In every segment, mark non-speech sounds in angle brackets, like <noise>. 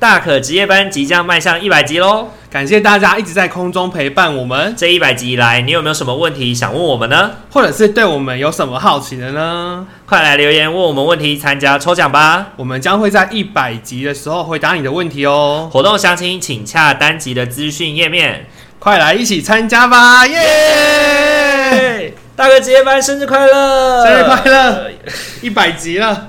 大可职业班即将迈向一百集喽！感谢大家一直在空中陪伴我们。这一百集以来，你有没有什么问题想问我们呢？或者是对我们有什么好奇的呢？快来留言问我们问题，参加抽奖吧！我们将会在一百集的时候回答你的问题哦。活动详情请洽单集的资讯页面。快来一起参加吧！耶！大可职业班生日快乐！生日快乐！一百集了。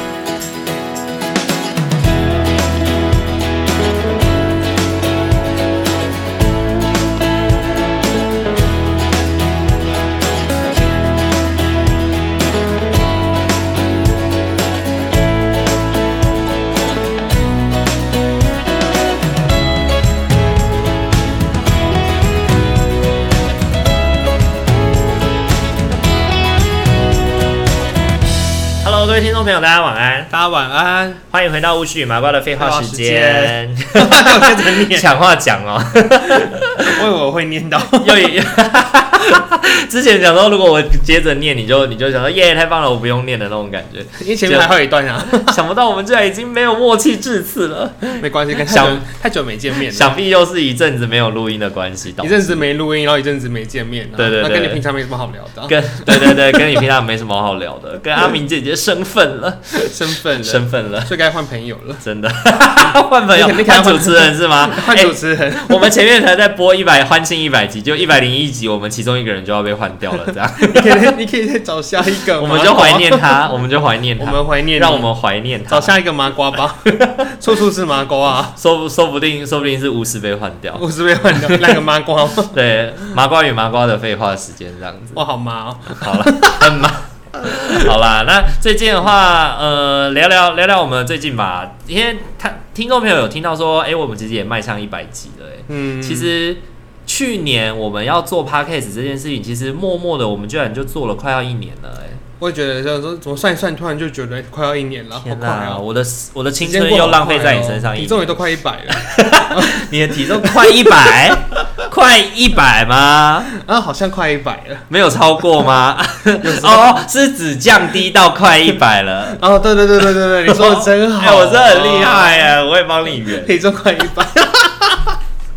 众朋友，大家晚安！大家晚安，欢迎回到巫师与麻瓜的废话时间。<laughs> <laughs> 抢话讲哦，我以为我会念到，<laughs> 又一。<laughs> 之前讲说，如果我接着念，你就你就想说耶，太棒了，我不用念的那种感觉。因为前面还有一段啊，<laughs> 想不到我们居然已经没有默契至此了。没关系，跟想太久没见面了，想必又是一阵子没有录音的关系。一阵子没录音，然后一阵子没见面。对对对，那跟你平常没什么好聊的。跟对对对，跟你平常没什么好聊的，跟阿明姐姐身份了，身份身份了，所以该换朋友了。真的，<laughs> 换朋友，换主持人是吗？换主持人。我们前面才在播一百欢庆一百集，就一百零一集，我们其中一个人就要被换掉了，这样。<laughs> 你可以，你可以再找下一个。<laughs> 我们就怀念他，我们就怀念他，我们怀念，让我们怀念他。找下一个麻瓜吧，<laughs> 处处是麻瓜啊，说说不定，说不定是巫师被换掉，巫师被换掉，那个麻瓜。对，麻瓜与麻瓜的废话时间这样子。哇，好麻哦。好了，很麻。好啦，那最近的话，呃，聊聊聊聊我们最近吧，因为他听众朋友有听到说，哎、欸，我们其实也迈向一百集了，哎，嗯，其实。去年我们要做 podcast 这件事情，其实默默的，我们居然就做了快要一年了，哎，我也觉得，就是说怎么算一算，突然就觉得快要一年了，天哪，好快啊！我的我的青春又浪费在你身上，体重也都快一百了，<laughs> 你的体重快一百，<laughs> 快一百吗？啊，好像快一百了，没有超过吗？<laughs> 哦，是只降低到快一百了。哦，对对对对对对，你说的真好，我真的很厉害呀，我也帮你圆，体重快一百。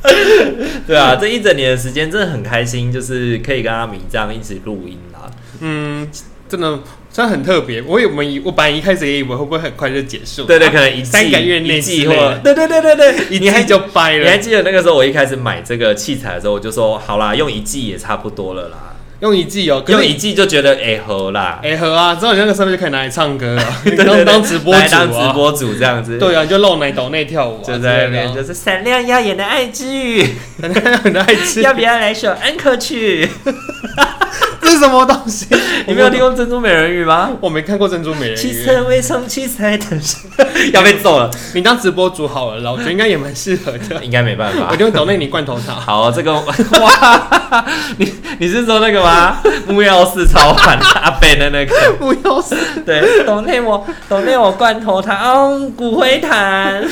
<laughs> 对啊，这一整年的时间真的很开心，就是可以跟阿明这样一起录音啦。嗯，真的真的很特别。我我们我本来一开始也以为会不会很快就结束，对对，可能一三个月内季或。对对对对对，<laughs> 一年就掰了。你还记得那个时候我一开始买这个器材的时候，我就说好啦，用一季也差不多了啦。用一季哦，用一季就觉得哎合啦，哎合啊，之后你那个身份就可以拿来唱歌了，<laughs> 当当直播主，当直播主这样子。对啊，你就露奶抖内跳舞，就在那边就是闪亮耀眼的爱之语，闪亮耀眼的爱之语，要不要来首安可曲？<laughs> 这是什么东西？<laughs> 你没有听过珍珠美人鱼吗？我没看过珍珠美人鱼。七彩未从七彩等上，<laughs> 要被揍了。你当直播主好了，老觉得应该也蛮适合的。应该没办法，我就抖内你罐头塔。好，这个 <laughs> 哇，你你是说那个吗？木曜四超凡 <laughs> 阿北的那个木曜四，对，抖内我抖内我罐头塔，哦，骨灰坛，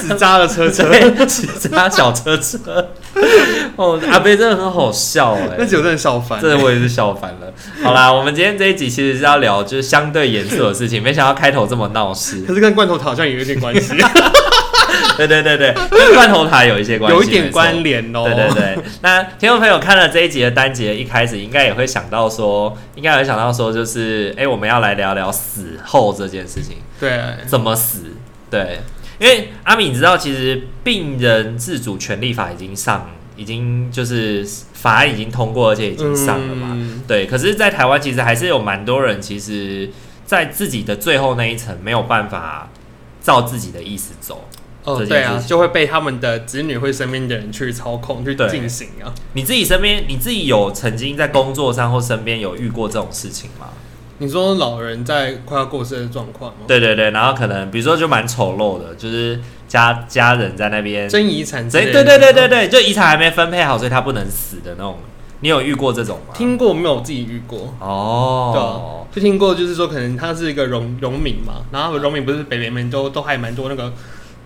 纸扎的车车，纸扎小车车。哦，阿北真的很好笑哎，那酒真的笑翻，真的我也是笑翻了。好啦，我们今天这一集其实是要聊就是相对严肃的事情，没想到开头这么闹事，可是跟罐头塔好像也有点关系。<laughs> 对对对对，跟罐头塔有一些关系，有一点关联哦。对对对，那听众朋友看了这一集的单集，一开始应该也会想到说，应该会想到说，就是哎、欸，我们要来聊聊死后这件事情。对，怎么死？对，因为阿米，你知道，其实病人自主权利法已经上，已经就是法案已经通过，而且已经上了嘛。嗯、对，可是，在台湾其实还是有蛮多人，其实，在自己的最后那一层没有办法照自己的意思走。哦，对啊，就会被他们的子女或身边的人去操控去进行啊。你自己身边，你自己有曾经在工作上或身边有遇过这种事情吗？你说老人在快要过世的状况吗？对对对，然后可能比如说就蛮丑陋的，就是家家人在那边争遗产，对对对对对对，就遗产还没分配好，所以他不能死的那种。你有遇过这种吗？听过没有？自己遇过哦，对啊，就听过，就是说可能他是一个荣荣民嘛，然后荣民不是北北们都都还蛮多那个。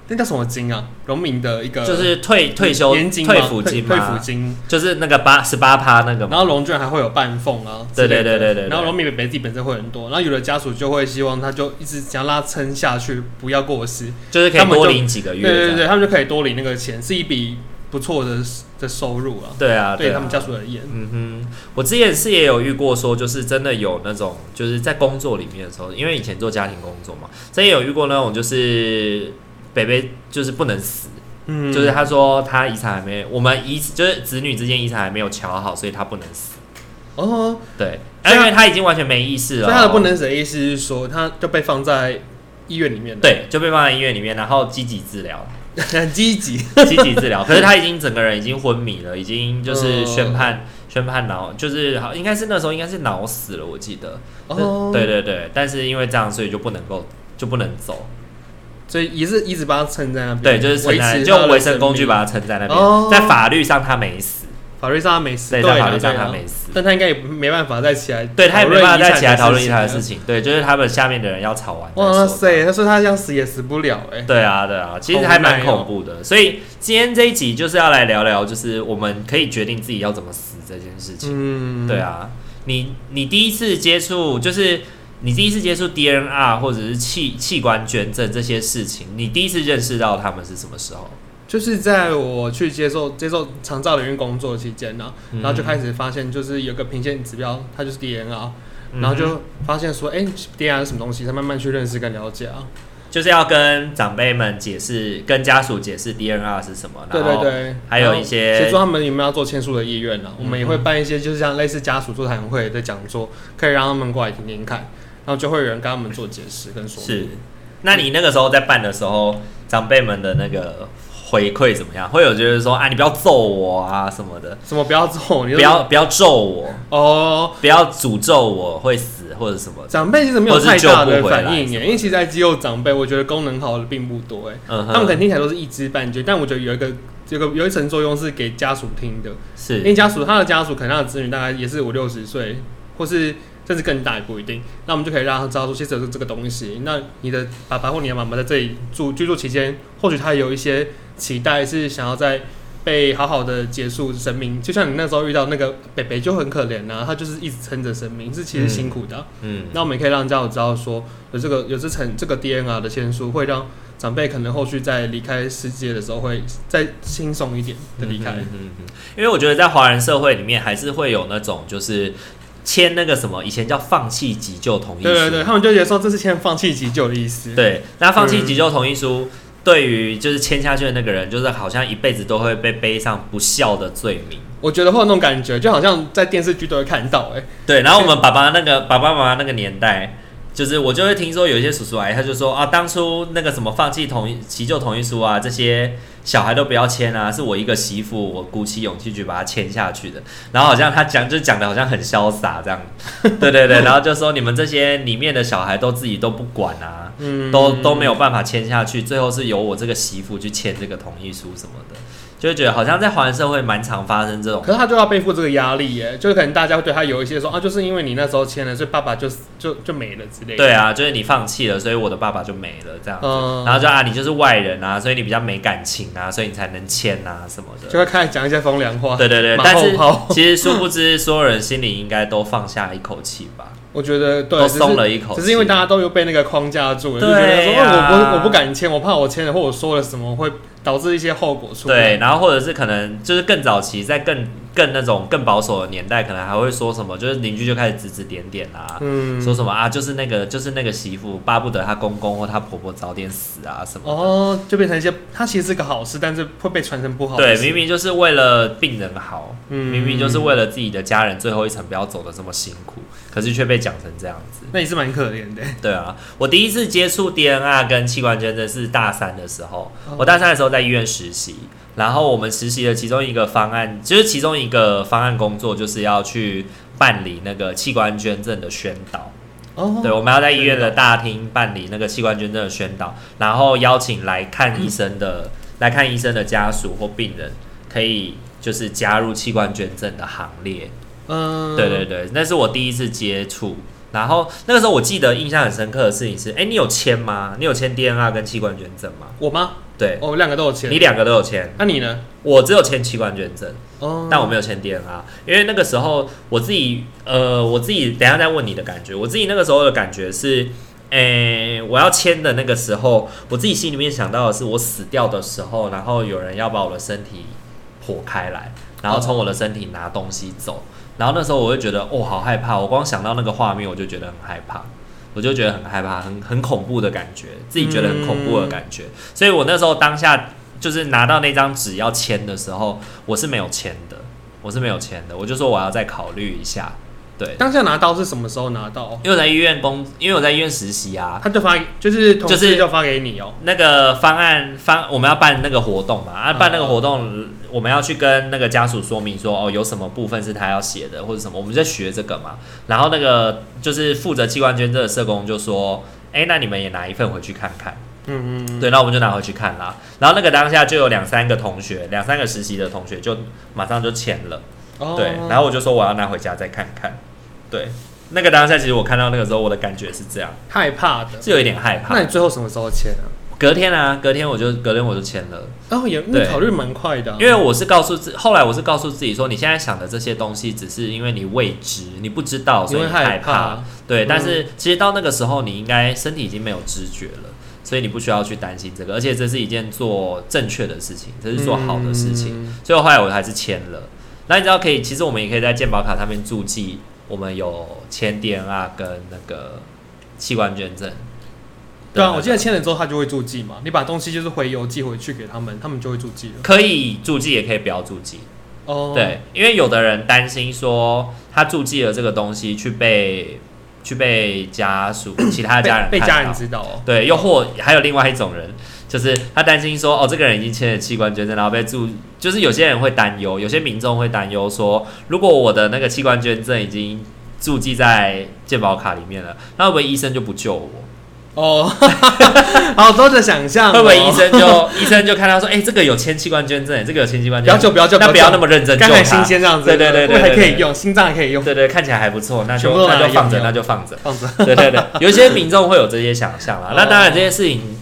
那叫什么金啊？农民的一个就是退退休年金退抚金退抚金就是那个八十八趴那个。然后融券还会有半俸啊，对对对对对。然后农民北北自己本身会很多，然后有的家属就会希望他就一直想要让他撑下去，不要过世，就是可以多领几个月。对对对，他们就可以多领那个钱，是一笔不错的的收入啊。对啊，对他们家属而言。嗯哼，我之前是也有遇过说，就是真的有那种就是在工作里面的时候，因为以前做家庭工作嘛，所以有遇过那种就是。北北就是不能死，嗯，就是他说他遗产还没，我们遗就是子女之间遗产还没有瞧好，所以他不能死。哦，对，因为他已经完全没意识了。所以他的不能死的意思是说，他就被放在医院里面。对，就被放在医院里面，然后积极治疗，很 <laughs> 积极，<laughs> 积极治疗。可是他已经整个人已经昏迷了，已经就是宣判宣判脑，就是好，应该是那时候应该是脑死了，我记得。哦，对对对，但是因为这样，所以就不能够就不能走。所以也是一直把他撑在那边，对，就是撑在，就用维生工具把他撑在那边。哦、在法律上他没死，法律上他没死，对，在法律上他没死，但他应该也没办法再起来，对他也没办法再起来讨论其他的事情。对，就是他们下面的人要吵完。哇塞，他说他想死也死不了，哎。对啊，对啊，其实还蛮恐怖的。哦、所以今天这一集就是要来聊聊，就是我们可以决定自己要怎么死这件事情。嗯，对啊，你你第一次接触就是。你第一次接触 DNR 或者是器器官捐赠这些事情，你第一次认识到他们是什么时候？就是在我去接受接受长照领域工作期间呢，然后就开始发现，就是有个评鉴指标，它就是 DNR，然后就发现说，哎、欸，DNR 是什么东西？才慢慢去认识跟了解啊。就是要跟长辈们解释，跟家属解释 DNR 是什么。对对对，还有一些协助他们有没有要做签署的意愿呢？我们也会办一些，就是像类似家属座谈会的讲座，可以让他们过来听听看。然后就会有人跟他们做解释跟说明。是，那你那个时候在办的时候，长辈们的那个回馈怎么样？会有觉得说啊，你不要揍我啊什么的？什么不要揍？你不要不要咒我哦，不要诅咒我会死或者什么？长辈其实没有太大的反应耶，因为其实在肌肉长辈，我觉得功能好的并不多哎。嗯。他们可能听起来都是一知半解，但我觉得有一个这个有一层作用是给家属听的，是因为家属他的家属可能他的子女大概也是五六十岁，或是。甚至更大也不一定，那我们就可以让他知道说，其实有这个东西。那你的爸爸或你的妈妈在这里住居住期间，或许他有一些期待，是想要在被好好的结束生命。就像你那时候遇到那个北北就很可怜呐、啊，他就是一直撑着生命，是其实辛苦的、啊嗯。嗯，那我们也可以让家长知道说，有这个有这层这个 DNR 的签书，会让长辈可能后续在离开世界的时候，会再轻松一点的离开。嗯嗯，嗯，因为我觉得在华人社会里面，还是会有那种就是。签那个什么，以前叫放弃急救同意书。对对对，他们就觉得说这是签放弃急救的意思。对，那放弃急救同意书，对于就是签下去的那个人，就是好像一辈子都会被背上不孝的罪名。我觉得会有那种感觉，就好像在电视剧都会看到、欸。哎，对，然后我们爸爸那个爸爸妈妈那个年代。就是我就会听说有一些叔叔阿姨，他就说啊，当初那个什么放弃同意急救同意书啊，这些小孩都不要签啊，是我一个媳妇，我鼓起勇气去把它签下去的。然后好像他讲就讲的好像很潇洒这样，<laughs> 对对对，然后就说你们这些里面的小孩都自己都不管啊，嗯都都没有办法签下去，最后是由我这个媳妇去签这个同意书什么的。就会觉得好像在华人社会蛮常发生这种，可是他就要背负这个压力耶，就是可能大家会对他有一些说啊，就是因为你那时候签了，所以爸爸就就就没了之类的。对啊，就是你放弃了，所以我的爸爸就没了这样子。嗯、然后就啊，你就是外人啊，所以你比较没感情啊，所以你才能签啊什么的。就会开始讲一些风凉话。对对对，但是其实殊不知，<laughs> 所有人心里应该都放下一口气吧。我觉得对，都松了一口气，只是因为大家都有被那个框架住了，就觉得说我不我不敢签，我怕我签了或我说了什么会导致一些后果出来。对，然后或者是可能就是更早期，在更更那种更保守的年代，可能还会说什么，就是邻居就开始指指点点啊，嗯，说什么啊，就是那个就是那个媳妇巴不得她公公或她婆婆早点死啊什么。哦，就变成一些，她其实是个好事，但是会被传成不好。对，明明就是为了病人好，嗯，明明就是为了自己的家人最后一程不要走的这么辛苦。可是却被讲成这样子，那也是蛮可怜的。对啊，我第一次接触 DNR 跟器官捐赠是大三的时候，我大三的时候在医院实习，然后我们实习的其中一个方案，就是其中一个方案工作，就是要去办理那个器官捐赠的宣导。哦，对，我们要在医院的大厅办理那个器官捐赠的宣导，然后邀请来看医生的来看医生的家属或病人，可以就是加入器官捐赠的行列。嗯，对对对，那是我第一次接触。然后那个时候，我记得印象很深刻的事情是，哎，你有签吗？你有签 DNR 跟器官捐赠吗？我吗？对，我们两个都有签，你两个都有签，那你呢？我只有签器官捐赠，哦，但我没有签 DNA，因为那个时候我自己，呃，我自己等一下再问你的感觉，我自己那个时候的感觉是，诶、欸，我要签的那个时候，我自己心里面想到的是，我死掉的时候，然后有人要把我的身体剖开来，然后从我的身体拿东西走，然后那时候我就觉得，哦，好害怕，我光想到那个画面，我就觉得很害怕。我就觉得很害怕，很很恐怖的感觉，自己觉得很恐怖的感觉，嗯、所以我那时候当下就是拿到那张纸要签的时候，我是没有签的，我是没有签的，我就说我要再考虑一下。对，当下拿到是什么时候拿到？因为我在医院工，因为我在医院实习啊，他就发，就是就是就发给你哦、喔。那个方案方，我们要办那个活动嘛，啊，办那个活动，我们要去跟那个家属说明说，哦，有什么部分是他要写的，或者什么，我们在学这个嘛。然后那个就是负责器官捐赠的社工就说，哎、欸，那你们也拿一份回去看看。嗯嗯，对，那我们就拿回去看啦。然后那个当下就有两三个同学，两三个实习的同学就马上就签了。哦对，然后我就说我要拿回家再看看。对，那个当下其实我看到那个时候，我的感觉是这样，害怕的，是有一点害怕。那你最后什么时候签啊？隔天啊，隔天我就隔天我就签了。哦，也那考虑蛮快的啊。因为我是告诉自，后来我是告诉自己说，你现在想的这些东西，只是因为你未知，你不知道，所以害怕。对，但是其实到那个时候，你应该身体已经没有知觉了，所以你不需要去担心这个，而且这是一件做正确的事情，这是做好的事情。嗯。所以后来我还是签了。那你知道可以，其实我们也可以在健保卡上面注记。我们有签 DNA 跟那个器官捐赠，对啊，我记得签了之后他就会注记嘛，你把东西就是回邮寄回去给他们，他们就会注记了。可以注记，也可以不要注记。哦，对，因为有的人担心说他注记了这个东西去被去被家属 <coughs> 其他家人被，被家人知道哦。对，又或还有另外一种人。就是他担心说，哦，这个人已经签了器官捐赠，然后被注，就是有些人会担忧，有些民众会担忧说，如果我的那个器官捐赠已经注记在健保卡里面了，那会不会医生就不救我？哦，<laughs> 好多的想象、哦，会不会医生就 <laughs> 医生就看到说，哎、欸，这个有千器官捐赠，这个有千器官捐赠，不要救，不要救，那不要那么认真，刚才新鲜这样子，对对对对，还可以用，心脏还可以用，对对，看起来还不错，那就那就放着，那就放着，放着，<laughs> 对对对，有些民众会有这些想象啦，那当然这些事情。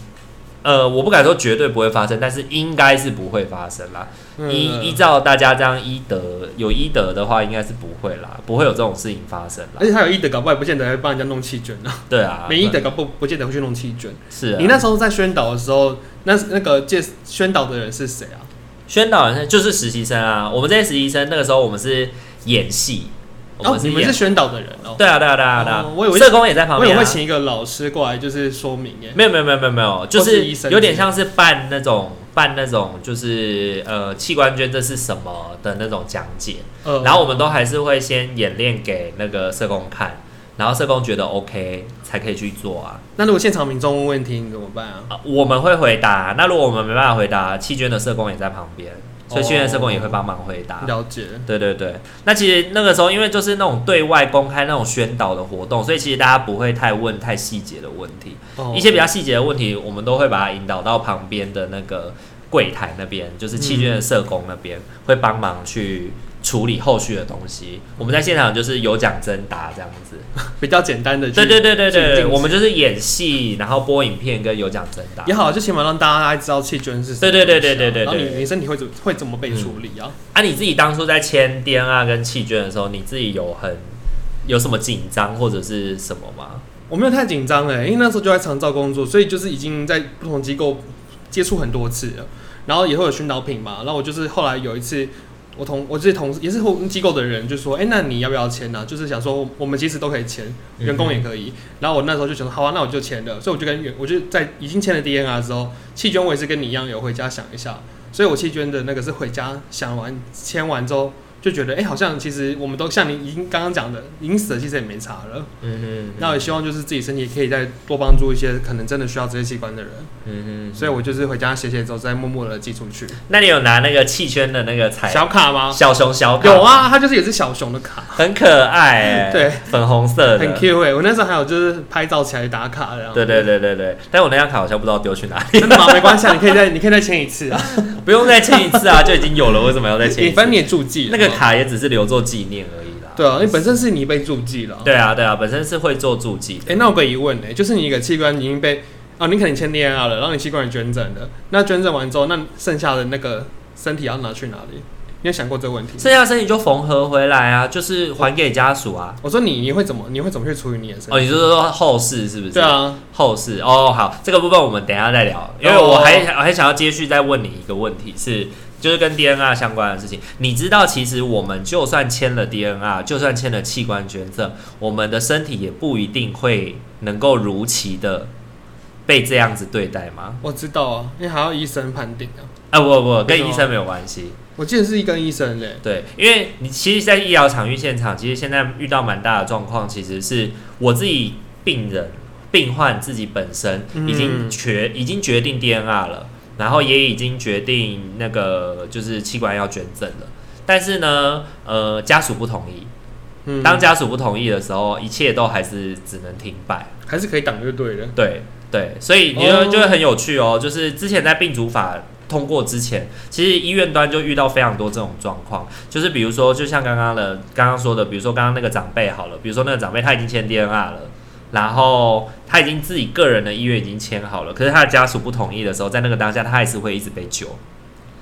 呃，我不敢说绝对不会发生，但是应该是不会发生啦。嗯、依依照大家这样医德有医德的话，应该是不会啦，不会有这种事情发生啦。而且他有医德，搞不好也不见得会帮人家弄气卷啊。对啊，没医德搞不不见得会去弄气卷。是啊，你那时候在宣导的时候，那那个介宣导的人是谁啊？宣导人就是实习生啊。我们这些实习生那个时候我们是演戏。哦，你们是宣导的人哦。对啊，对啊，对啊，对啊。我以为社工也在旁边，我以为会请一个老师过来，就是说明耶。没有，没有，没有，没有，没有，就是有点像是办那种办那种，就是呃，器官捐这是什么的那种讲解。然后我们都还是会先演练给那个社工看，然后社工觉得 OK 才可以去做啊。那如果现场民众问问题，你怎么办啊？我们会回答。那如果我们没办法回答，器捐的社工也在旁边。所以训练社工也会帮忙回答。了解。对对对，那其实那个时候，因为就是那种对外公开那种宣导的活动，所以其实大家不会太问太细节的问题。一些比较细节的问题，我们都会把它引导到旁边的那个柜台那边，就是器捐的社工那边会帮忙去。处理后续的东西，我们在现场就是有奖征答这样子，<laughs> 比较简单的。对对对对对，我们就是演戏，然后播影片跟有奖征答也好，就起码让大家知道气捐是什么。对对对对对对，然后你你身体会怎会怎么被处理啊？啊，你自己当初在签 DNA 跟气捐的时候，你自己有很有什么紧张或者是什么吗？我没有太紧张哎，因为那时候就在长照工作，所以就是已经在不同机构接触很多次了，然后也会有熏导品嘛，然后我就是后来有一次。我同我这些同事也是机构的人，就说：“哎、欸，那你要不要签呢、啊？”就是想说，我们其实都可以签，员工也可以。然后我那时候就想说：“好啊，那我就签了。”所以我就跟我就在已经签了 DNR 之后，弃捐我也是跟你一样有回家想一下。所以我弃捐的那个是回家想完签完之后。就觉得哎、欸，好像其实我们都像你已经刚刚讲的，已经死了，其实也没差了。嗯哼。那我也希望就是自己身体可以再多帮助一些可能真的需要这些器官的人。嗯哼。所以我就是回家写写之后，再默默的寄出去。那你有拿那个气圈的那个彩小卡吗？小熊小卡。有啊，它就是也是小熊的卡，很可爱。<laughs> 对，粉红色的，很 Q 哎。我那时候还有就是拍照起来打卡这样。对对对对对。但我那张卡好像不知道丢去哪里。真的吗？<laughs> 没关系，你可以再你可以再签一次啊。<laughs> 不用再签一次啊，就已经有了，为什么要再签一次？反正你也注记那个卡也只是留作。纪念而已啦。对啊，因为本身是你被注记了。对啊，对啊，本身是会做注记。哎、欸，那我有个疑问呢，就是你一个器官已经被啊，你可能签 DNR 了，然后你器官捐赠了，那捐赠完之后，那剩下的那个身体要拿去哪里？你有想过这个问题？剩下身体就缝合回来啊，就是还给家属啊。我说你你会怎么你会怎么去处理你的身体？哦，你就是说后事是不是？对啊，后事哦，好，这个部分我们等一下再聊，因为我还我还想要接续再问你一个问题是。就是跟 DNR 相关的事情，你知道，其实我们就算签了 DNR，就算签了器官捐赠，我们的身体也不一定会能够如期的被这样子对待吗？我知道啊，因为还要医生判定啊。啊不不，跟医生没有关系。我记得是一跟医生嘞。对，因为你其实，在医疗场域现场，其实现在遇到蛮大的状况，其实是我自己病人、病患自己本身已经决、嗯、已经决定 DNR 了。然后也已经决定那个就是器官要捐赠了，但是呢，呃，家属不同意。嗯，当家属不同意的时候，一切都还是只能停摆，还是可以挡就对了。对对，所以你就就会很有趣哦。就是之前在病主法通过之前，其实医院端就遇到非常多这种状况，就是比如说，就像刚刚的刚刚说的，比如说刚刚那个长辈好了，比如说那个长辈他已经签 DNR 了。然后他已经自己个人的意愿已经签好了，可是他的家属不同意的时候，在那个当下，他还是会一直被救。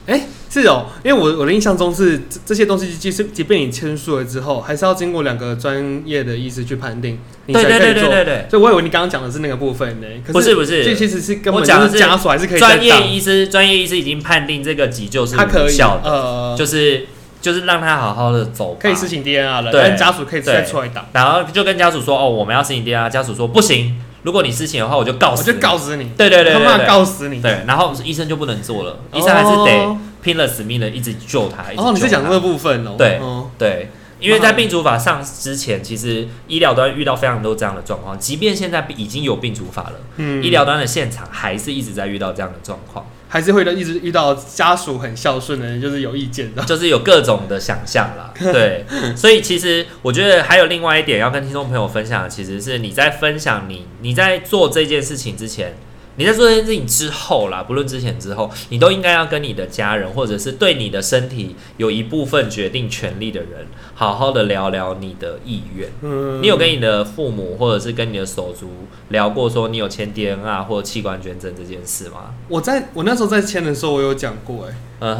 哎，是哦，因为我我的印象中是这，这些东西，即使即便你签署了之后，还是要经过两个专业的医师去判定，你才可以做。对对对对对。所以我以为你刚刚讲的是那个部分呢。不是不是，这其实是根本就是家属还是可以专业医师，专业医师已经判定这个急救是无效的，呃，就是。就是让他好好的走，可以申请 DNR 了，对，但家属可以再出来打。然后就跟家属说：“哦，我们要申请 DNR。”家属说：“不行，如果你申请的话，我就告死，我就告死你。”对对对，他妈告死你。对，然后医生就不能做了，医生还是得拼了死命的一直救他。哦，你是讲这个部分哦？对对，因为在病主法上之前，其实医疗端遇到非常多这样的状况，即便现在已经有病主法了，嗯，医疗端的现场还是一直在遇到这样的状况。还是会一直遇到家属很孝顺的人，就是有意见的，<laughs> 就是有各种的想象啦。<laughs> 对，所以其实我觉得还有另外一点要跟听众朋友分享的，其实是你在分享你你在做这件事情之前。你在做这件事情之后啦，不论之前之后，你都应该要跟你的家人，或者是对你的身体有一部分决定权利的人，好好的聊聊你的意愿。嗯，你有跟你的父母，或者是跟你的手足聊过，说你有签 DNR 或者器官捐赠这件事吗？我在我那时候在签的时候，我有讲过、欸，哎。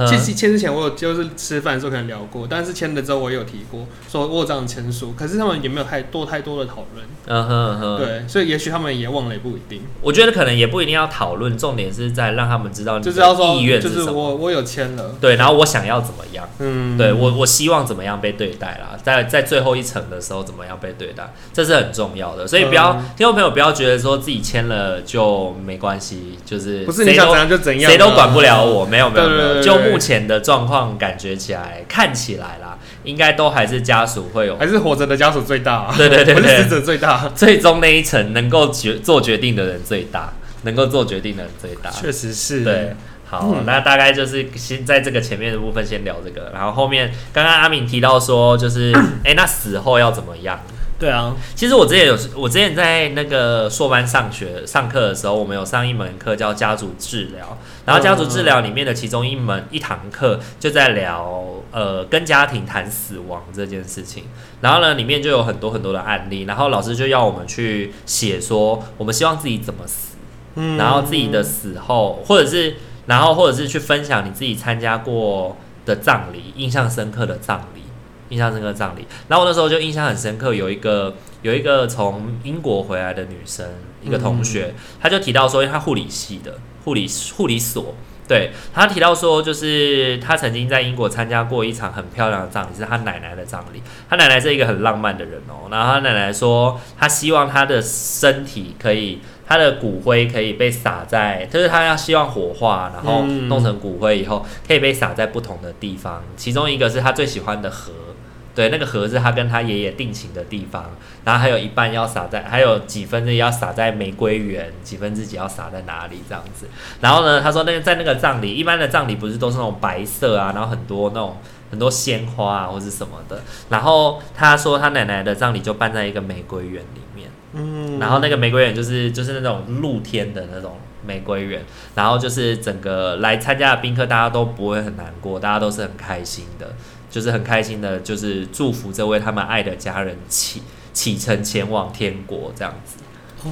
其实签之前我有就是吃饭的时候可能聊过，但是签了之后我也有提过，说我有这样签署，可是他们也没有太多太多的讨论。嗯哼嗯哼，对，所以也许他们也忘了，也不一定。我觉得可能也不一定要讨论，重点是在让他们知道你的意愿是什么。就是我我有签了，对，然后我想要怎么样？嗯，对我我希望怎么样被对待啦，在在最后一层的时候怎么样被对待，这是很重要的。所以不要、嗯、听众朋友不要觉得说自己签了就没关系，就是不是你想怎样就怎样，谁都管不了我。没有没有没有，就目前的状况感觉起来，看起来啦，应该都还是家属会有，还是活着的家属最大，啊。对对对，对，死者最大。最终那一层能够决做决定的人最大，能够做决定的人最大。确实是。对，好，嗯，那大概就是先在这个前面的部分先聊这个，然后后面刚刚阿敏提到说，就是 <clears throat> 哎，欸，那死后要怎么样？对啊，其实我之前有，我之前在那个硕班上学上课的时候，我们有上一门课叫家族治疗，然后家族治疗里面的其中一门一堂课就在聊呃跟家庭谈死亡这件事情，然后呢里面就有很多很多的案例，然后老师就要我们去写说我们希望自己怎么死，然后自己的死后，或者是然后或者是去分享你自己参加过的葬礼，印象深刻的葬礼。印象深刻葬礼，然后我那时候就印象很深刻，有一个有一个从英国回来的女生，一个同学，她就提到说，因为她护理系的护理护理所，对，她提到说，就是她曾经在英国参加过一场很漂亮的葬礼，是她奶奶的葬礼。她奶奶是一个很浪漫的人哦，然后她奶奶说，她希望她的身体可以，她的骨灰可以被撒在，就是她要希望火化，然后弄成骨灰以后，可以被撒在不同的地方，其中一个是她最喜欢的河。对，那个盒是他跟他爷爷定情的地方，然后还有一半要撒在，还有几分之一要撒在玫瑰园，几分之几要撒在哪里这样子。然后呢，他说那个在那个葬礼，一般的葬礼不是都是那种白色啊，然后很多那种很多鲜花啊或是什么的。然后他说他奶奶的葬礼就办在一个玫瑰园里面，嗯，然后那个玫瑰园就是就是那种露天的那种玫瑰园，然后就是整个来参加的宾客大家都不会很难过，大家都是很开心的。就是很开心的，就是祝福这位他们爱的家人启启程前往天国这样子。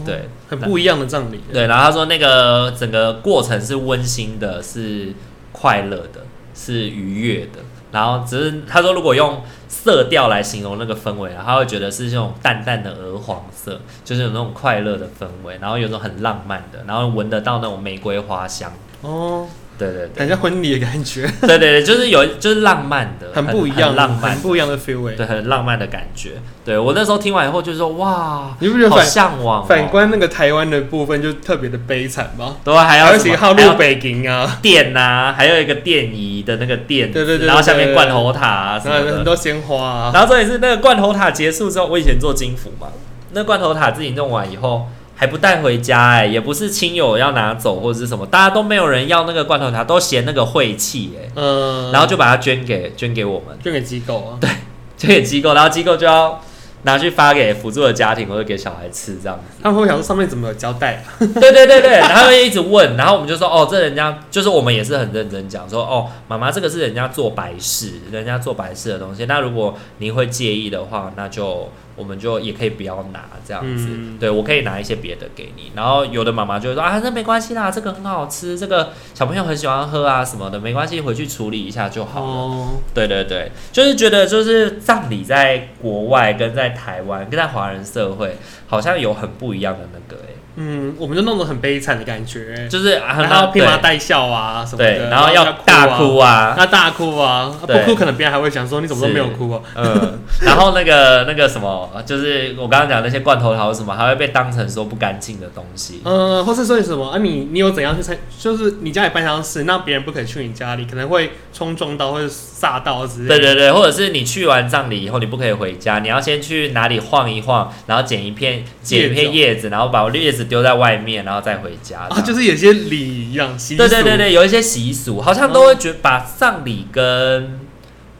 对，很不一样的葬礼。对，然后他说那个整个过程是温馨的，是快乐的，是愉悦的。然后只是他说，如果用色调来形容那个氛围，他会觉得是这种淡淡的鹅黄色，就是有那种快乐的氛围，然后有种很浪漫的，然后闻得到那种玫瑰花香。哦。对对对，感觉婚礼的感觉。对对对，就是有就是浪漫的，很不一样，浪漫，很不一样的 feel。对，很浪漫的感觉。对我那时候听完以后，就是说哇，你不觉得好向往？反观那个台湾的部分，就特别的悲惨吗？对，还要写号路北京啊，电啊，还有一个电仪的那个殿，对对对，然后下面罐头塔啊什么的，很多鲜花啊。然后这也是那个罐头塔结束之后，我以前做金服嘛，那罐头塔自己弄完以后。还不带回家哎、欸，也不是亲友要拿走或者是什么，大家都没有人要那个罐头塔，都嫌那个晦气哎，嗯，然后就把它捐给捐给我们，捐给机构啊，对，捐给机构，然后机构就要拿去发给辅助的家庭或者给小孩吃这样子。他们会想说上面怎么有胶带啊？<laughs> 对对对对，然后会一直问，然后我们就说哦，这人家就是我们也是很认真讲说哦，妈妈这个是人家做白事，人家做白事的东西，那如果您会介意的话，那就。我们就也可以不要拿这样子，嗯、对，我可以拿一些别的给你。然后有的妈妈就会说啊，那没关系啦，这个很好吃，这个小朋友很喜欢喝啊什么的，没关系，回去处理一下就好了。哦、对对对，就是觉得就是葬礼在国外跟在台湾跟在华人社会好像有很不一样的那个哎、欸。嗯，我们就弄得很悲惨的感觉，就是然后披麻戴孝啊什么的，然后要大哭啊，那大哭啊，不哭可能别人还会想说你怎么都没有哭啊。嗯，<laughs> 然后那个那个什么，就是我刚刚讲那些罐头桃什么，还会被当成说不干净的东西。嗯，或是说什么啊，你你有怎样去参，就是你家里办丧事，那别人不可以去你家里，可能会冲撞到或者煞到之类的。对对对，或者是你去完葬礼以后，你不可以回家，你要先去哪里晃一晃，然后捡一片捡一片叶子，然后把叶子。丢在外面，然后再回家啊，就是有些礼一样习俗。对对对对，有一些习俗，好像都会觉得把丧礼跟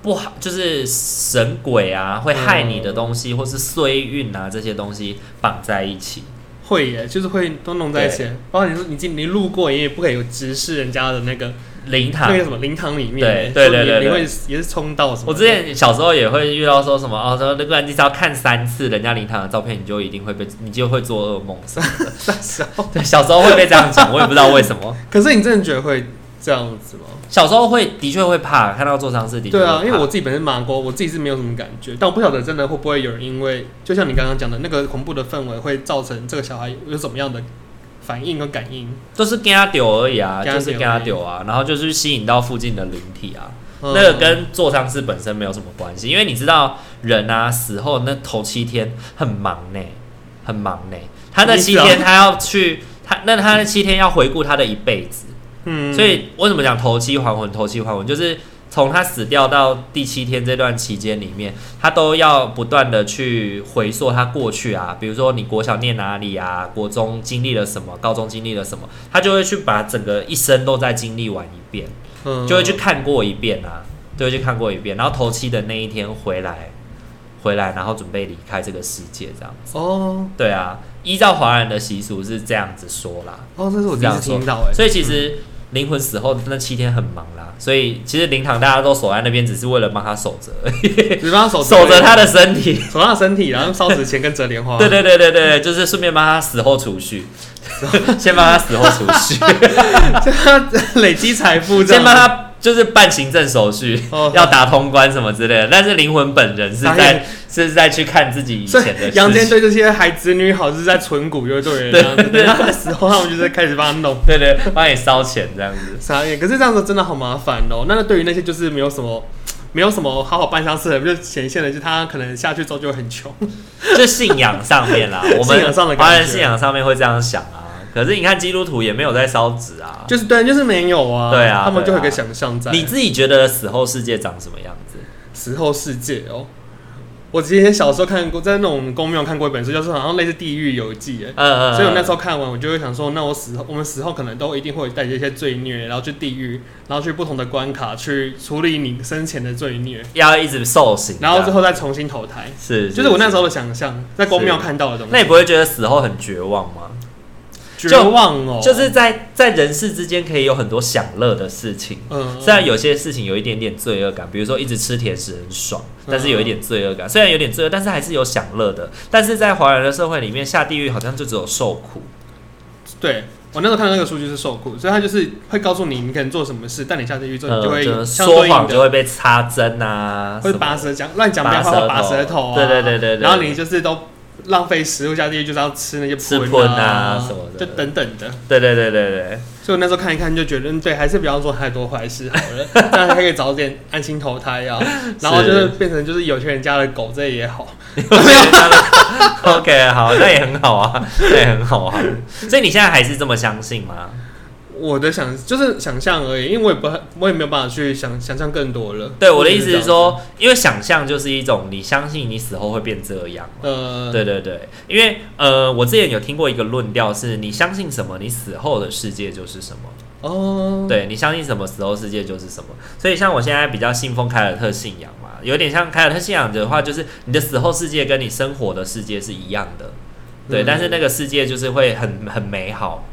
不好，就是神鬼啊，会害你的东西，嗯、或是衰运啊这些东西绑在一起。会耶，就是会都弄在一起。对包括你说你进你路过，你也不可以有直视人家的那个。灵堂那个什么灵堂里面，对对对对，你会也是冲到什么？我之前小时候也会遇到说什么哦，说那个你只要看三次人家灵堂的照片，你就一定会被，你就会做噩梦什么的。<laughs> 小时候 <laughs> 对小时候会被这样讲，我也不知道为什么。可是你真的觉得会这样子吗？小时候会的确会怕看到做丧事的。对啊，因为我自己本身麻瓜，我自己是没有什么感觉，但我不晓得真的会不会有人因为就像你刚刚讲的那个恐怖的氛围，会造成这个小孩有什么样的。反应和感应。都是跟他丢而已啊，就是跟他丢啊，然后就是吸引到附近的灵体啊，嗯、那个跟做丧事本身没有什么关系，因为你知道人啊死后那头七天很忙呢，很忙呢，他那七天他要去他那他那七天要回顾他的一辈子，嗯，所以为什么讲头七还魂？头七还魂？就是。从他死掉到第七天这段期间里面，他都要不断的去回溯他过去啊，比如说你国小念哪里啊，国中经历了什么，高中经历了什么，他就会去把整个一生都在经历完一遍，嗯，就会去看过一遍啊，就会去看过一遍，然后头七的那一天回来，回来然后准备离开这个世界这样子。哦，对啊，依照华人的习俗是这样子说啦。哦，这是我第一次听到哎，所以其实。嗯灵魂死后那七天很忙啦，所以其实灵堂大家都守在那边，只是为了帮他守着，只帮他守守着他的身体，守他的身体，然后烧纸钱跟折莲花。对对对对对，就是顺便帮他死后储蓄，<laughs> 先帮他死后储蓄，<laughs> 先他累积财富，先帮他。就是办行政手续，<laughs> 要打通关什么之类的，但是灵魂本人是在是在去看自己以前的。杨坚对这些孩子女好，是在存股，就对。对，他的时候他们就是开始帮他弄，对对，帮你烧钱这样子。傻眼，可是这样子真的好麻烦哦。那对于那些就是没有什么没有什么好好办丧事的，就显现的，就他可能下去之后就很穷。就信仰上面啦，<laughs> 我们华人信仰上面会这样想啊。可是你看基督徒也没有在烧纸啊，就是对，就是没有啊，对啊，他们就会有个想象在。你自己觉得死后世界长什么样子？死后世界哦，我之前小时候看过，在那种公庙看过一本书，就是好像类似《地狱游记》哎，嗯嗯，所以我那时候看完，我就会想说，那我死后，我们死后可能都一定会带着一些罪孽，然后去地狱，然后去不同的关卡去处理你生前的罪孽，要一直受刑，然后之后再重新投胎，是，就是我那时候的想象，在公庙看到的东西。那你不会觉得死后很绝望吗？绝望哦，就是在在人世之间可以有很多享乐的事情。嗯，虽然有些事情有一点点罪恶感，比如说一直吃甜食很爽，但是有一点罪恶感。虽然有点罪恶，但是还是有享乐的。但是在华人的社会里面，下地狱好像就只有受苦。对。我那时候看到那个数据是受苦，所以他就是会告诉你，你可能做什么事，但你下地狱之后，你就会说谎，就会被插针啊，会拔舌讲乱讲白话，会拔舌头啊，对对对对，然后你就是都。浪费食物下地狱就是要吃那些喷啊，啊什么的，就等等的。对对对对对。所以我那时候看一看就觉得，嗯，对，还是不要做太多坏事好了，这样还可以早点安心投胎啊。<laughs> 然后就是变成就是有钱人家的狗，这也好。有钱人家的 <laughs> OK，好，那也很好啊，那也很好啊。所以你现在还是这么相信吗？我的想就是想象而已，因为我也不我也没有办法去想想象更多了。对，我的意思是说，因为想象就是一种你相信你死后会变这样。呃，对对对，因为呃，我之前有听过一个论调，是你相信什么，你死后的世界就是什么。哦，对，你相信什么，死后世界就是什么。所以像我现在比较信奉凯尔特信仰嘛，有点像凯尔特信仰的话，就是你的死后世界跟你生活的世界是一样的。对，嗯，但是那个世界就是会很很美好。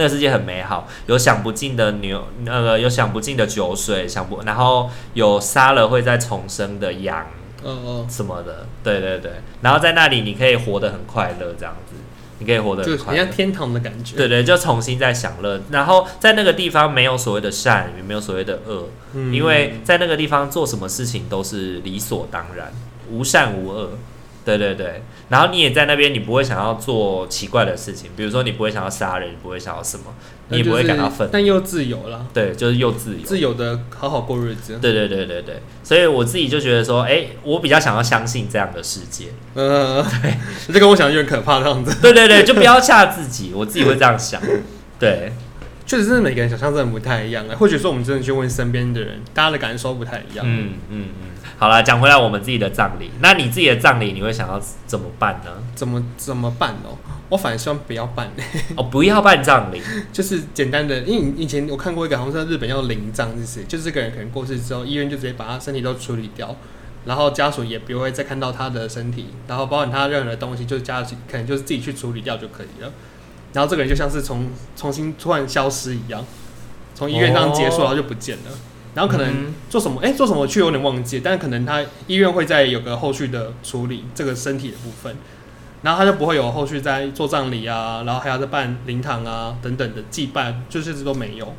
那个世界很美好，有享不尽的牛，那个有享不尽的酒水，享不，然后有杀了会再重生的羊，嗯嗯，什么的，对对对，然后在那里你可以活得很快乐，这样子，你可以活得很快乐，就像天堂的感觉，对对，就重新再享乐，然后在那个地方没有所谓的善，也没有所谓的恶，嗯，因为在那个地方做什么事情都是理所当然，无善无恶。对对对，然后你也在那边，你不会想要做奇怪的事情，比如说你不会想要杀人，你不会想要什么，你也不会感到愤怒，但又自由了。对，就是又自由，自由的好好过日子。对对对对对，所以我自己就觉得说，哎，我比较想要相信这样的世界。嗯，对，这跟我想有点可怕这样子。对对对，就不要吓自己，我自己会这样想。<laughs> 对，确实是每个人想象真的不太一样啊，或许说我们真的去问身边的人，大家的感受不太一样。嗯嗯嗯。好了，讲回来，我们自己的葬礼，那你自己的葬礼，你会想要怎么办呢？怎么怎么办哦？我反而希望不要办 <laughs> 哦，不要办葬礼，<laughs> 就是简单的，因为以前我看过一个，好像是日本要灵葬，就是就是这个人可能过世之后，医院就直接把他身体都处理掉，然后家属也不会再看到他的身体，然后包含他任何的东西，就是家属可能就是自己去处理掉就可以了，然后这个人就像是从重新突然消失一样，从医院这样结束，然后就不见了。然后可能做什么？哎、欸，做什么？去有点忘记。但是可能他医院会再有个后续的处理这个身体的部分，然后他就不会有后续在做葬礼啊，然后还要再办灵堂啊等等的祭拜，就是这都没有。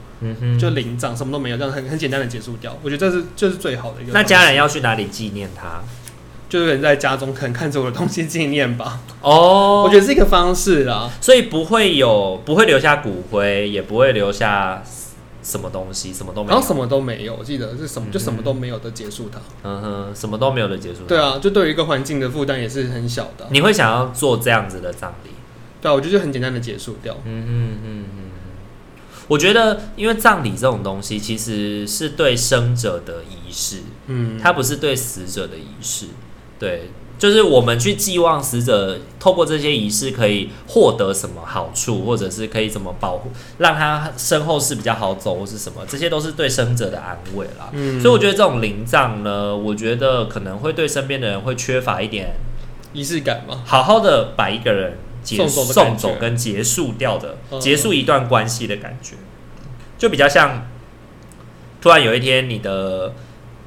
就灵葬什么都没有，这样很很简单的结束掉。我觉得这是就是最好的一个。那家人要去哪里纪念他？就有人在家中可能看着我的东西纪念吧。哦，我觉得是一个方式啦。所以不会有不会留下骨灰，也不会留下。什么东西，什么都没有，然后什么都没有。我记得是什么，就什么都没有的结束它。嗯哼，什么都没有的结束它。对啊，就对于一个环境的负担也是很小的。你会想要做这样子的葬礼？对啊，我觉得就很简单的结束掉。嗯嗯嗯嗯。我觉得，因为葬礼这种东西，其实是对生者的仪式，嗯，它不是对死者的仪式，对。就是我们去寄望死者，透过这些仪式可以获得什么好处，或者是可以怎么保护，让他身后事比较好走，或是什么，这些都是对生者的安慰啦。嗯，所以我觉得这种灵葬呢，我觉得可能会对身边的人会缺乏一点仪式感嘛。好好的把一个人结送走跟结束掉的，结束一段关系的感觉，就比较像突然有一天你的。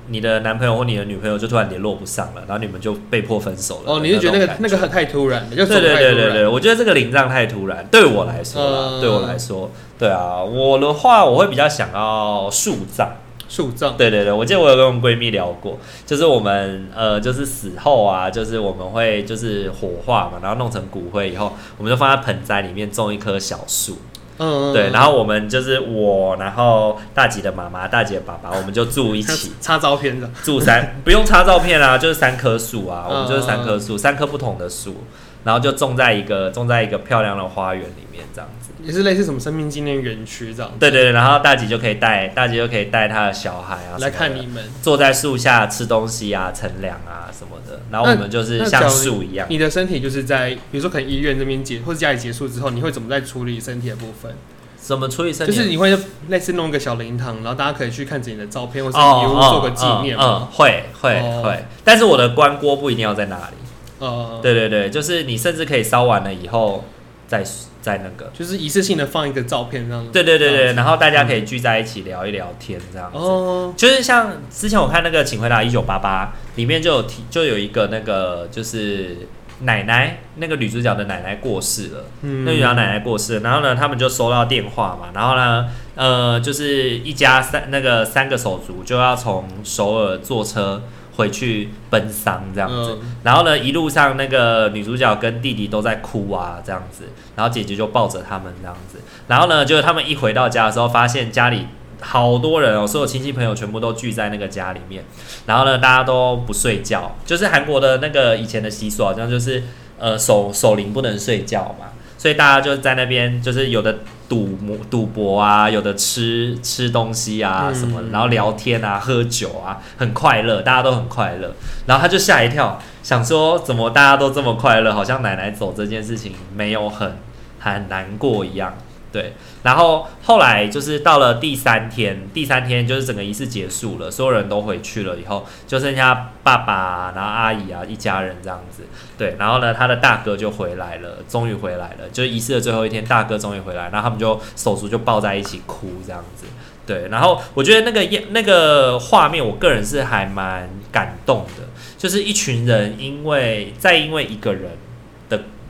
你的男朋友或你的女朋友就突然联络不上了，然后你们就被迫分手了。哦，你是觉得那个那个太突然了？就对对对对对，我觉得这个灵葬太突然，对我来说，嗯，对我来说，对啊，我的话我会比较想要树葬，树葬。对对对，我记得我有跟我闺蜜聊过，就是我们呃，就是死后啊，就是我们会就是火化嘛，然后弄成骨灰以后，我们就放在盆栽里面种一棵小树。嗯，对，然后我们就是我，然后大吉的妈妈、大吉的爸爸，我们就住一起，插照片的，住三不用插照片啊，就是三棵树啊，我们就是三棵树，三棵不同的树，然后就种在一个种在一个漂亮的花园里面，这样子。也是类似什么生命纪念园区这样子。对对对，然后大吉就可以带大吉就可以带他的小孩啊来看你们，坐在树下吃东西啊、乘凉啊什么的。然后我们就是像树一样。你的身体就是在比如说可能医院这边结或者家里结束之后，你会怎么在处理身体的部分？怎么处理身体？就是你会类似弄一个小灵堂，然后大家可以去看自己的照片或者遗物做个纪念吗？嗯，嗯，会会、哦、会。但是我的棺锅不一定要在那里。哦。对对对，就是你甚至可以烧完了以后。再再那个，就是一次性的放一个照片这样子。对对对对，然后大家可以聚在一起聊一聊天这样子。哦，就是像之前我看那个《请回答一九八八》里面就有提，就有一个那个就是奶奶，那个女主角的奶奶过世了。嗯。那女主角奶奶过世了，然后呢，他们就收到电话嘛，然后呢，呃，就是一家三那个三个手足就要从首尔坐车。回去奔丧这样子，嗯、然后呢，一路上那个女主角跟弟弟都在哭啊，这样子，然后姐姐就抱着他们这样子，然后呢，就是他们一回到家的时候，发现家里好多人哦，所有亲戚朋友全部都聚在那个家里面，然后呢，大家都不睡觉，就是韩国的那个以前的习俗，好像就是呃守守灵不能睡觉嘛。所以大家就在那边，就是有的赌赌博啊，有的吃吃东西啊什么，然后聊天啊，喝酒啊，很快乐，大家都很快乐。然后他就吓一跳，想说怎么大家都这么快乐，好像奶奶走这件事情没有很很难过一样。对，然后后来就是到了第三天，第三天就是整个仪式结束了，所有人都回去了以后，就剩下爸爸，然后阿姨啊一家人这样子。对，然后呢，他的大哥就回来了，终于回来了，就是仪式的最后一天，大哥终于回来，然后他们就手足就抱在一起哭这样子。对，然后我觉得那个那个画面，我个人是还蛮感动的，就是一群人因为再因为一个人。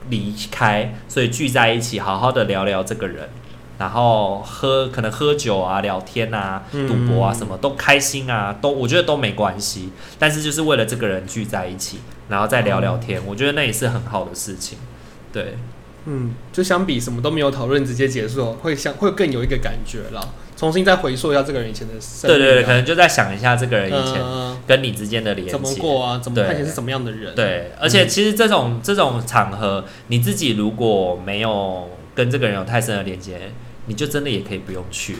离开，所以聚在一起，好好的聊聊这个人，然后喝可能喝酒啊、聊天啊、赌博啊，什么都开心啊，都我觉得都没关系。但是就是为了这个人聚在一起，然后再聊聊天，我觉得那也是很好的事情。对，嗯，就相比什么都没有讨论，直接结束，会想会更有一个感觉了。重新再回溯一下这个人以前的生，对对对，可能就在想一下这个人以前跟你之间的联系，怎么过啊？怎么看起来是什么样的人？对，而且其实这种、嗯、这种场合，你自己如果没有跟这个人有太深的连接，你就真的也可以不用去了。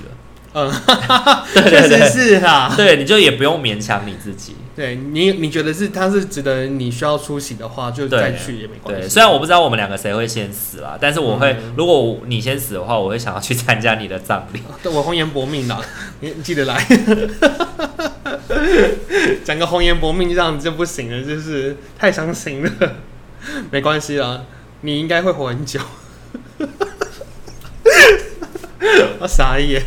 嗯，<laughs> 确实是哈，对，你就也不用勉强你自己。对你，你觉得是他是值得你需要出席的话，就再去也没关系。对，虽然我不知道我们两个谁会先死啦，但是我会，嗯、如果你先死的话，我会想要去参加你的葬礼。对，我红颜薄命啦，你记得来。<laughs> 讲个红颜薄命这样子就不行了，就是太伤心了。<laughs> 没关系啦，你应该会活很久。<laughs> 我傻眼。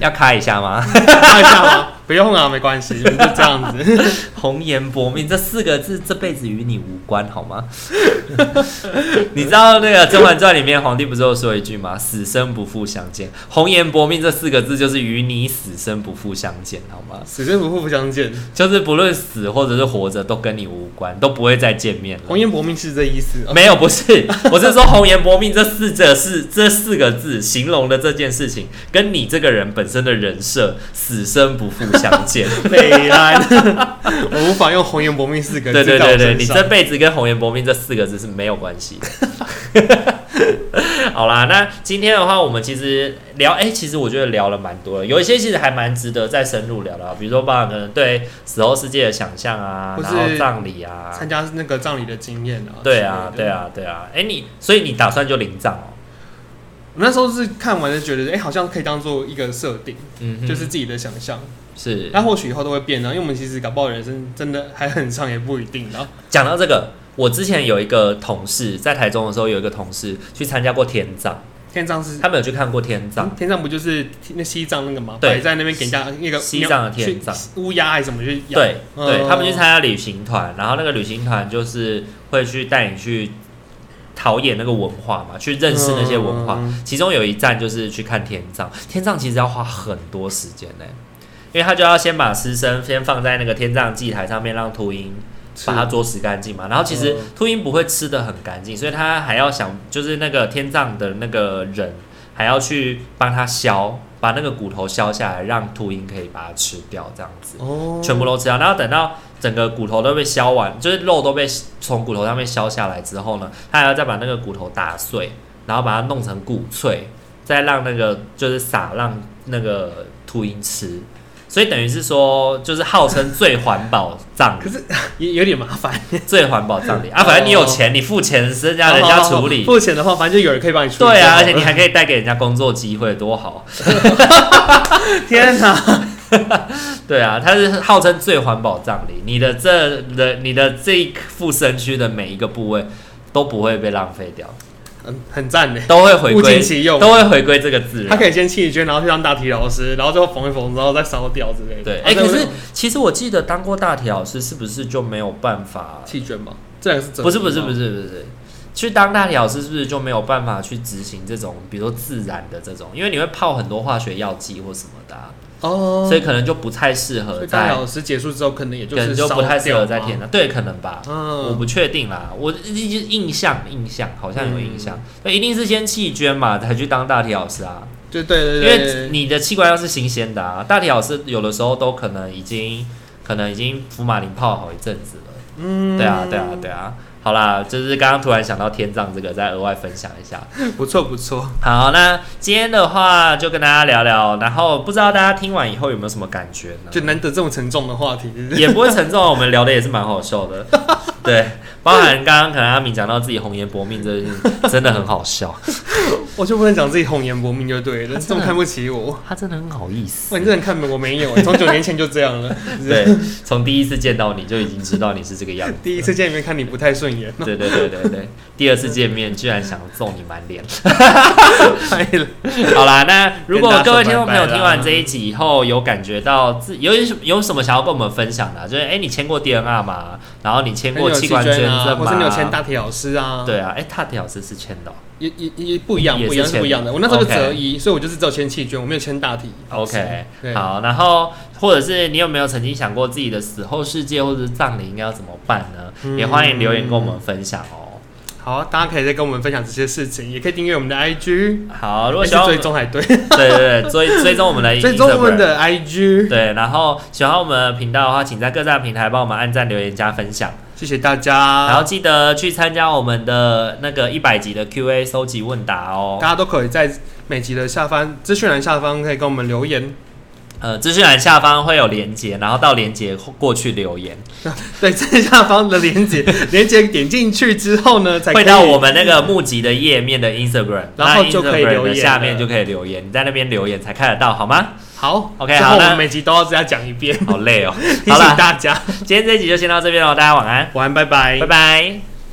要开一下吗？开一下吗？不用啊，没关系，<laughs> 就这样子。<laughs> 红颜薄命这四个字，这辈子与你无关，好吗？<laughs> 你知道那个《甄嬛传》里面皇帝不是有说一句吗？死生不复相见。红颜薄命这四个字就是与你死生不复相见，好吗？死生不复相见，就是不论死或者是活着都跟你无关，都不会再见面了。红颜薄命是这意思？没有，不是，我是说红颜薄命这四者是这四个字形容的这件事情，跟你这个人本身的人设死生不复。相见，<laughs> 美安，我无法用“红颜薄命”四个字。对对对对，你这辈子跟“红颜薄命”这四个字是没有关系的。<laughs> 好啦，那今天的话，我们其实聊，哎、欸，其实我觉得聊了蛮多的，有一些其实还蛮值得再深入聊的，比如说，爸爸可能对死后世界的想象啊，然后葬礼啊，参加那个葬礼的经验啊。对啊，对啊，对啊。哎、欸，你所以你打算就领葬哦？我那时候是看完就觉得，哎、欸，好像可以当做一个设定，嗯，就是自己的想象。是，那或许以后都会变呢，因为我们其实搞不好人生真的还很长，也不一定。然后讲到这个，我之前有一个同事在台中的时候，有一个同事去参加过天葬。天葬是？他们有去看过天葬？天葬不就是那西藏那个吗？对，在那边给人家那个西藏的天葬，乌鸦还是什么去？对，对他们去参加旅行团，然后那个旅行团就是会去带你去陶冶那个文化嘛，去认识那些文化。其中有一站就是去看天葬，天葬其实要花很多时间呢。因为他就要先把尸身先放在那个天葬祭台上面，让秃鹰把它啄食干净嘛。然后其实秃鹰不会吃的很干净，所以他还要想，就是那个天葬的那个人还要去帮他削，把那个骨头削下来，让秃鹰可以把它吃掉，这样子，全部都吃掉。然后等到整个骨头都被削完，就是肉都被从骨头上面削下来之后呢，他还要再把那个骨头打碎，然后把它弄成骨脆，再让那个就是撒让那个秃鹰吃。所以等于是说，就是号称最环保葬礼，可是 <laughs> 也有点麻烦。<laughs> 最环保葬礼啊，反正你有钱，你付钱，人家人家处理。付钱的话，反正就有人可以帮你处理。对啊，而且你还可以带给人家工作机会，多好！<laughs> 天哪！对啊，它是号称最环保葬礼，你的这的你的这一副身躯的每一个部位都不会被浪费掉。嗯，很赞的，都会回归，物尽其用，都会回归这个字。他可以先弃捐，然后去当大体老师，然后最后缝一缝，然后再烧掉之类的。对，哎、欸，可是其实我记得当过大体老师，是不是就没有办法弃捐吗？这两个是真的？不是，不是，不是，不是。去当大体老师是不是就没有办法去执行这种，比如说自然的这种，因为你会泡很多化学药剂或什么的、啊，哦，所以可能就不太适合在。大体老师结束之后，可能也就是可能就不太适合在天上，对，可能吧，嗯，我不确定啦，我印象印象好像有印象，那、嗯、一定是先弃捐嘛，才去当大体老师啊，对对对，因为你的器官要是新鲜的啊，大体老师有的时候都可能已经可能已经福马林泡好一阵子了，嗯，对啊对啊对啊。好啦，就是刚刚突然想到天葬这个，再额外分享一下，<laughs> 不错不错。好，那今天的话就跟大家聊聊，然后不知道大家听完以后有没有什么感觉呢？就难得这么沉重的话题，也不会沉重，我们聊的也是蛮好笑的。<laughs> 对，包含刚刚可能阿明讲到自己红颜薄命，这真的很好笑。<laughs> 我就不能讲自己红颜薄命就对了，这么看不起我，他真的很好意思。哇，你这人看我没有，从九年前就这样了。对，从第一次见到你就已经知道你是这个样子。第一次见面看你不太顺眼。对 <laughs> 对对对对，第二次见面居然想揍你满脸。好啦，那如果各位听众朋友听完这一集以后有感觉到自有有什么想要跟我们分享的，就是哎，你签过 DNR 吗？然后你签过器官捐赠吗？或是你有签大体老师啊？对啊，哎，大体老师是签的，也也也不一样，不一样是不一样的。我那时候就择一，所以我就是只有签器捐，我没有签大体。OK，好，然后或者是你有没有曾经想过自己的死后世界或者是葬礼应该要怎么办呢？也欢迎留言跟我们分享哦。好，大家可以再跟我们分享这些事情，也可以订阅我们的 IG。好，如果喜欢追踪还对，对对对，追 <laughs> 追踪我们的追踪我们的 IG。对，然后喜欢我们的频道的话，请在各大平台帮我们按赞、留言、加分享，谢谢大家。然后记得去参加我们的那个一百集的 QA 收集问答哦。大家都可以在每集的下方资讯栏下方可以跟我们留言。呃，资讯栏下方会有连接，然后到连接过去留言。<laughs> 对，最下方的连接，连接点进去之后呢，才会到我们那个募集的页面的 Instagram，然后就可以留言，下面就可以留言，你在那边留言才看得到，好吗？好，OK，好，我们每集都要这样讲一遍，好累哦。<laughs> 提醒大家，今天这一集就先到这边喽，大家晚安，晚安，拜拜，拜拜。